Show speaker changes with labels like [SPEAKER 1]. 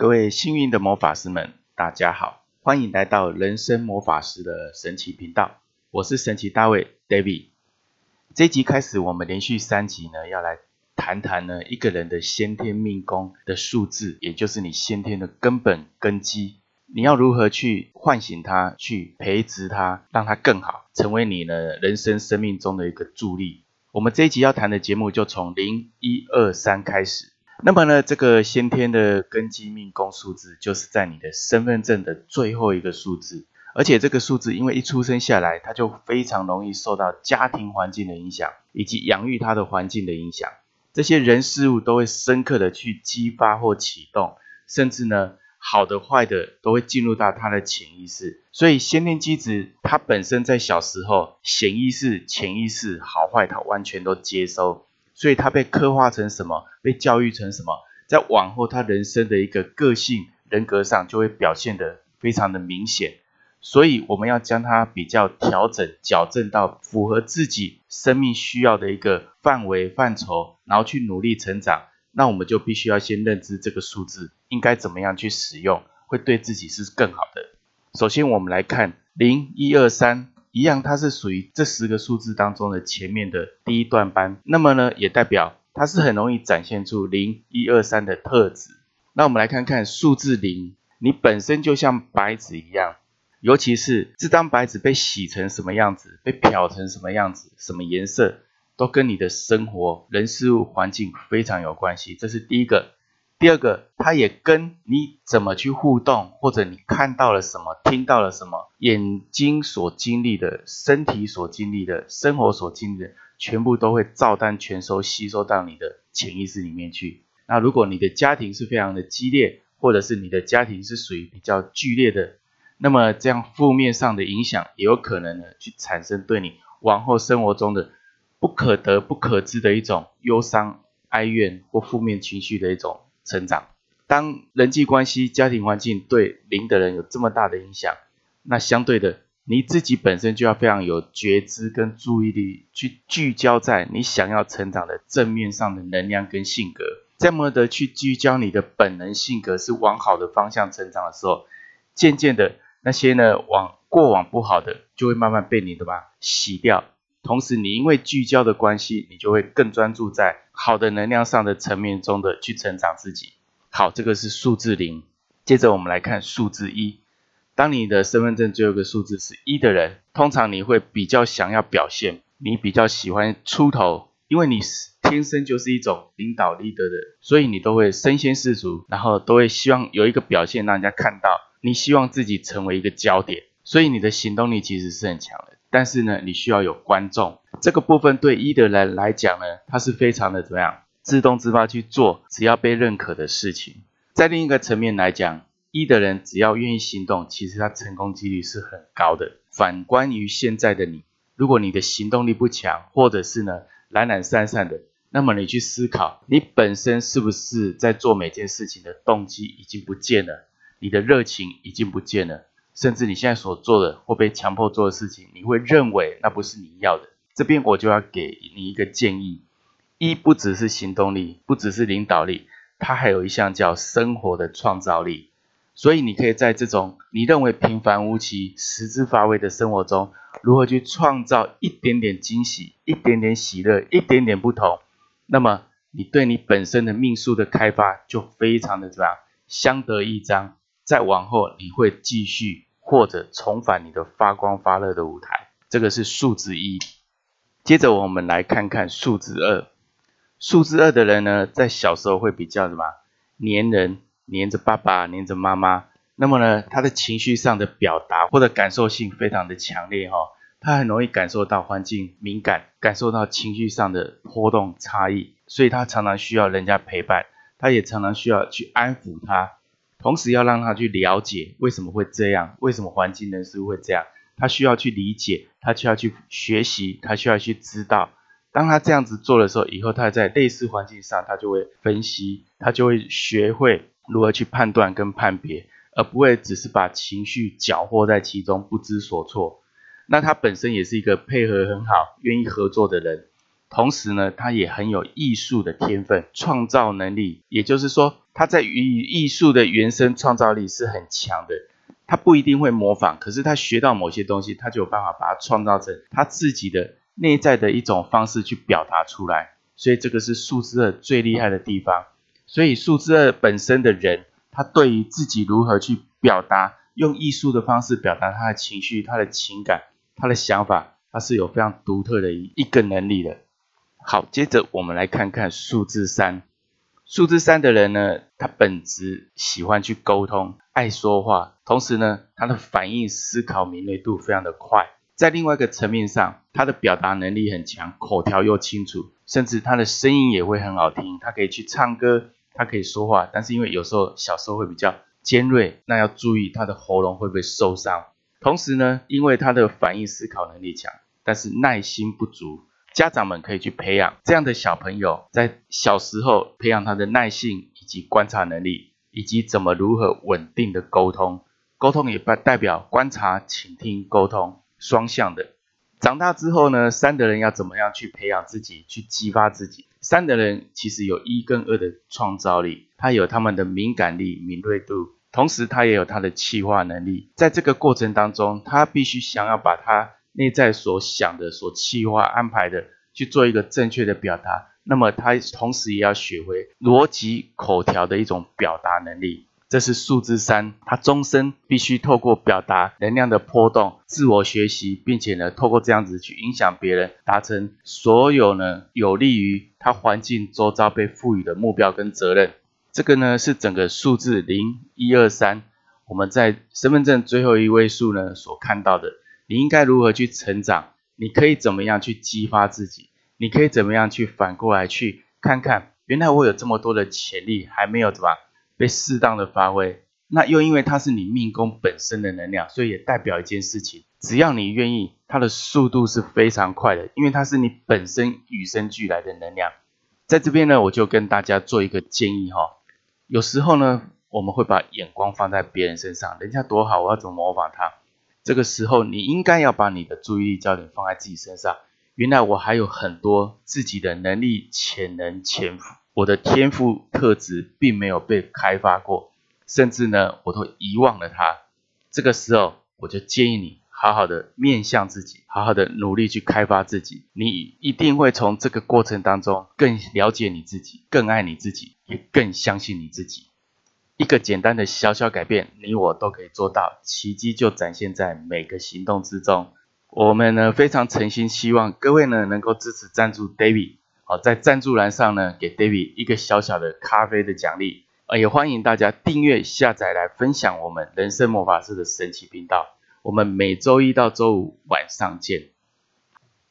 [SPEAKER 1] 各位幸运的魔法师们，大家好，欢迎来到人生魔法师的神奇频道。我是神奇大卫 David。这一集开始，我们连续三集呢，要来谈谈呢一个人的先天命宫的数字，也就是你先天的根本根基。你要如何去唤醒它，去培植它，让它更好，成为你呢人生生命中的一个助力。我们这一集要谈的节目就从零一二三开始。那么呢，这个先天的根基命宫数字，就是在你的身份证的最后一个数字。而且这个数字，因为一出生下来，它就非常容易受到家庭环境的影响，以及养育它的环境的影响。这些人事物都会深刻的去激发或启动，甚至呢，好的坏的都会进入到他的潜意识。所以先天机制，它本身在小时候，显意识、潜意识好坏，它完全都接收。所以他被刻画成什么，被教育成什么，在往后他人生的一个个性人格上，就会表现得非常的明显。所以我们要将它比较调整、矫正到符合自己生命需要的一个范围范畴，然后去努力成长。那我们就必须要先认知这个数字应该怎么样去使用，会对自己是更好的。首先，我们来看零一二三，一样它是属于这十个数字当中的前面的第一段班。那么呢，也代表它是很容易展现出零一二三的特质。那我们来看看数字零，你本身就像白纸一样。尤其是这张白纸被洗成什么样子，被漂成什么样子，什么颜色，都跟你的生活、人事物、环境非常有关系。这是第一个。第二个，它也跟你怎么去互动，或者你看到了什么，听到了什么，眼睛所经历的，身体所经历的，生活所经历的，全部都会照单全收，吸收到你的潜意识里面去。那如果你的家庭是非常的激烈，或者是你的家庭是属于比较剧烈的。那么这样负面上的影响也有可能呢，去产生对你往后生活中的不可得、不可知的一种忧伤、哀怨或负面情绪的一种成长。当人际关系、家庭环境对零的人有这么大的影响，那相对的你自己本身就要非常有觉知跟注意力，去聚焦在你想要成长的正面上的能量跟性格，这么的去聚焦你的本能性格是往好的方向成长的时候，渐渐的。那些呢，往过往不好的，就会慢慢被你的吧洗掉。同时，你因为聚焦的关系，你就会更专注在好的能量上的层面中的去成长自己。好，这个是数字零。接着我们来看数字一。当你的身份证最后一个数字是一的人，通常你会比较想要表现，你比较喜欢出头，因为你天生就是一种领导力的人，所以你都会身先士卒，然后都会希望有一个表现让人家看到。你希望自己成为一个焦点，所以你的行动力其实是很强的。但是呢，你需要有观众这个部分，对一的人来讲呢，他是非常的怎么样，自动自发去做只要被认可的事情。在另一个层面来讲，一的人只要愿意行动，其实他成功几率是很高的。反观于现在的你，如果你的行动力不强，或者是呢懒懒散散的，那么你去思考，你本身是不是在做每件事情的动机已经不见了？你的热情已经不见了，甚至你现在所做的或被强迫做的事情，你会认为那不是你要的。这边我就要给你一个建议：一不只是行动力，不只是领导力，它还有一项叫生活的创造力。所以你可以在这种你认为平凡无奇、食之乏味的生活中，如何去创造一点点惊喜、一点点喜乐、一点点不同，那么你对你本身的命数的开发就非常的怎么样，相得益彰。再往后，你会继续或者重返你的发光发热的舞台。这个是数字一。接着我们来看看数字二。数字二的人呢，在小时候会比较什么？黏人，黏着爸爸，黏着妈妈。那么呢，他的情绪上的表达或者感受性非常的强烈哈。他很容易感受到环境敏感，感受到情绪上的波动差异，所以他常常需要人家陪伴，他也常常需要去安抚他。同时要让他去了解为什么会这样，为什么环境人事会这样，他需要去理解，他需要去学习，他需要去知道。当他这样子做的时候，以后他在类似环境上，他就会分析，他就会学会如何去判断跟判别，而不会只是把情绪搅和在其中，不知所措。那他本身也是一个配合很好、愿意合作的人，同时呢，他也很有艺术的天分、创造能力。也就是说，他在于艺术的原生创造力是很强的。他不一定会模仿，可是他学到某些东西，他就有办法把它创造成他自己的内在的一种方式去表达出来。所以这个是数字二最厉害的地方。所以数字二本身的人，他对于自己如何去表达，用艺术的方式表达他的情绪、他的情感、他的想法，他是有非常独特的一一个能力的。好，接着我们来看看数字三。数字三的人呢，他本质喜欢去沟通，爱说话，同时呢，他的反应、思考敏锐度非常的快。在另外一个层面上，他的表达能力很强，口条又清楚，甚至他的声音也会很好听。他可以去唱歌，他可以说话，但是因为有时候小时候会比较尖锐，那要注意他的喉咙会不会受伤。同时呢，因为他的反应、思考能力强，但是耐心不足。家长们可以去培养这样的小朋友，在小时候培养他的耐性以及观察能力，以及怎么如何稳定的沟通。沟通也代代表观察、倾听、沟通双向的。长大之后呢，三的人要怎么样去培养自己，去激发自己？三的人其实有一跟二的创造力，他有他们的敏感力、敏锐度，同时他也有他的气化能力。在这个过程当中，他必须想要把他。内在所想的、所计划安排的，去做一个正确的表达。那么他同时也要学会逻辑口条的一种表达能力。这是数字三，他终身必须透过表达能量的波动，自我学习，并且呢，透过这样子去影响别人，达成所有呢有利于他环境周遭被赋予的目标跟责任。这个呢是整个数字零一二三，我们在身份证最后一位数呢所看到的。你应该如何去成长？你可以怎么样去激发自己？你可以怎么样去反过来去看看，原来我有这么多的潜力还没有怎么被适当的发挥？那又因为它是你命宫本身的能量，所以也代表一件事情：只要你愿意，它的速度是非常快的，因为它是你本身与生俱来的能量。在这边呢，我就跟大家做一个建议哈，有时候呢，我们会把眼光放在别人身上，人家多好，我要怎么模仿他？这个时候，你应该要把你的注意力焦点放在自己身上。原来我还有很多自己的能力、潜能、潜伏，我的天赋特质并没有被开发过，甚至呢，我都遗忘了它。这个时候，我就建议你好好的面向自己，好好的努力去开发自己。你一定会从这个过程当中更了解你自己，更爱你自己，也更相信你自己。一个简单的小小改变，你我都可以做到，奇迹就展现在每个行动之中。我们呢非常诚心希望各位呢能够支持赞助 David，好，在赞助栏上呢给 David 一个小小的咖啡的奖励，也欢迎大家订阅下载来分享我们人生魔法师的神奇频道。我们每周一到周五晚上见。